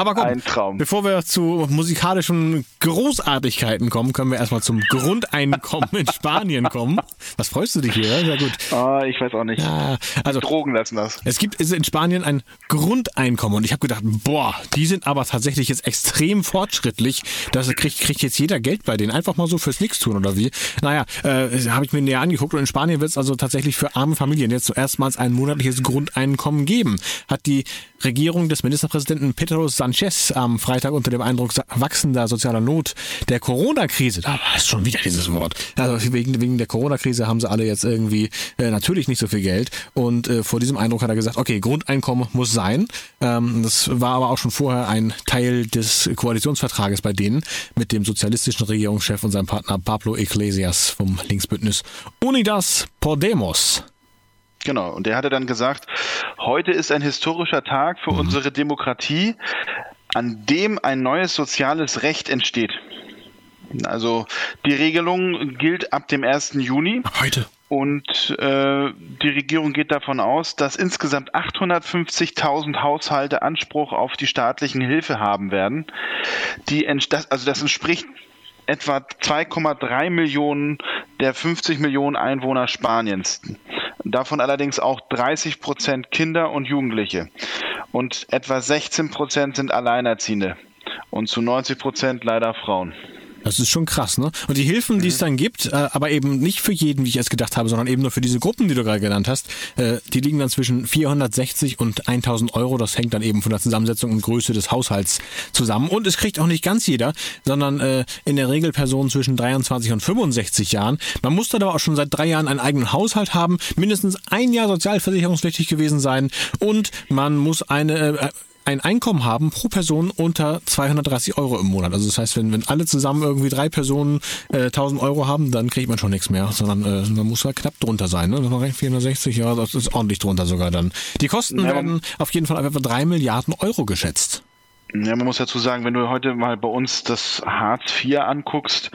Aber komm, Ein Traum. bevor wir zu musikalischen Großartigkeiten kommen, können wir erstmal zum Grundeinkommen in Spanien kommen. Was freust du dich hier? Sehr gut. Ah, ich weiß auch nicht. Ja, also Drogen lassen das. es gibt in Spanien ein Grundeinkommen und ich habe gedacht, boah, die sind aber tatsächlich jetzt extrem fortschrittlich. Da kriegt, kriegt jetzt jeder Geld bei denen. Einfach mal so fürs Nichtstun oder wie. Naja, äh, habe ich mir näher angeguckt und in Spanien wird es also tatsächlich für arme Familien jetzt zuerstmals ein monatliches Grundeinkommen geben. Hat die Regierung des Ministerpräsidenten Pedro Sanchez am Freitag unter dem Eindruck wachsender sozialer Not der Corona-Krise, da es schon wieder dieses Wort, also wegen, wegen der Corona-Krise haben sie alle jetzt irgendwie äh, natürlich nicht so viel Geld und äh, vor diesem Eindruck hat er gesagt, okay, Grundeinkommen muss sein. Ähm, das war aber auch schon vorher ein Teil des Koalitionsvertrages bei denen mit dem sozialistischen Regierungschef und seinem Partner Pablo Iglesias vom Linksbündnis Unidas Podemos. Genau. Und der hatte dann gesagt, heute ist ein historischer Tag für unsere Demokratie, an dem ein neues soziales Recht entsteht. Also die Regelung gilt ab dem 1. Juni. Heute. Und äh, die Regierung geht davon aus, dass insgesamt 850.000 Haushalte Anspruch auf die staatlichen Hilfe haben werden. Die, also das entspricht etwa 2,3 Millionen der 50 Millionen Einwohner Spaniens. Davon allerdings auch 30 Prozent Kinder und Jugendliche. Und etwa 16 Prozent sind Alleinerziehende. Und zu 90 Prozent leider Frauen. Das ist schon krass, ne? Und die Hilfen, die es dann gibt, äh, aber eben nicht für jeden, wie ich es gedacht habe, sondern eben nur für diese Gruppen, die du gerade genannt hast, äh, die liegen dann zwischen 460 und 1000 Euro. Das hängt dann eben von der Zusammensetzung und Größe des Haushalts zusammen. Und es kriegt auch nicht ganz jeder, sondern äh, in der Regel Personen zwischen 23 und 65 Jahren. Man muss dann aber auch schon seit drei Jahren einen eigenen Haushalt haben, mindestens ein Jahr sozialversicherungspflichtig gewesen sein und man muss eine äh, ein Einkommen haben pro Person unter 230 Euro im Monat. Also das heißt, wenn, wenn alle zusammen irgendwie drei Personen äh, 1000 Euro haben, dann kriegt man schon nichts mehr, sondern äh, man muss halt knapp drunter sein. Ne? Das war 460, ja, das ist ordentlich drunter sogar dann. Die Kosten Ja, werden auf jeden Fall etwa drei Milliarden Euro geschätzt. Ja, man muss dazu sagen, wenn du heute mal bei uns das Hartz IV anguckst,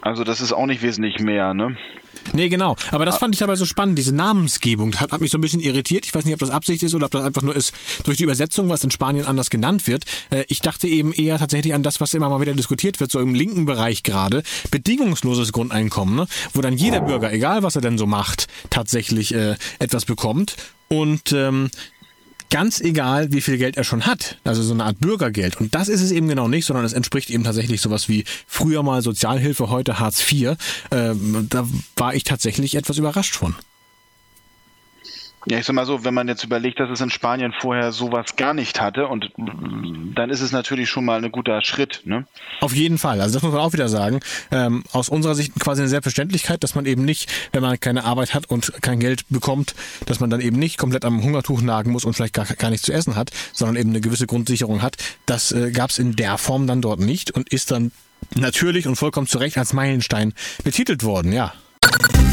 also das ist auch nicht wesentlich mehr, ne? Nee, genau. Aber das fand ich dabei so spannend, diese Namensgebung. Das hat, hat mich so ein bisschen irritiert. Ich weiß nicht, ob das Absicht ist oder ob das einfach nur ist durch die Übersetzung, was in Spanien anders genannt wird. Äh, ich dachte eben eher tatsächlich an das, was immer mal wieder diskutiert wird, so im linken Bereich gerade. Bedingungsloses Grundeinkommen, ne? wo dann jeder Bürger, egal was er denn so macht, tatsächlich äh, etwas bekommt. Und ähm, ganz egal, wie viel Geld er schon hat. Also so eine Art Bürgergeld. Und das ist es eben genau nicht, sondern es entspricht eben tatsächlich sowas wie früher mal Sozialhilfe, heute Hartz IV. Ähm, da war ich tatsächlich etwas überrascht von. Ja, ich sag mal so, wenn man jetzt überlegt, dass es in Spanien vorher sowas gar nicht hatte, und dann ist es natürlich schon mal ein guter Schritt, ne? Auf jeden Fall. Also das muss man auch wieder sagen. Ähm, aus unserer Sicht quasi eine Selbstverständlichkeit, dass man eben nicht, wenn man keine Arbeit hat und kein Geld bekommt, dass man dann eben nicht komplett am Hungertuch nagen muss und vielleicht gar, gar nichts zu essen hat, sondern eben eine gewisse Grundsicherung hat. Das äh, gab es in der Form dann dort nicht und ist dann natürlich und vollkommen zu Recht als Meilenstein betitelt worden, ja.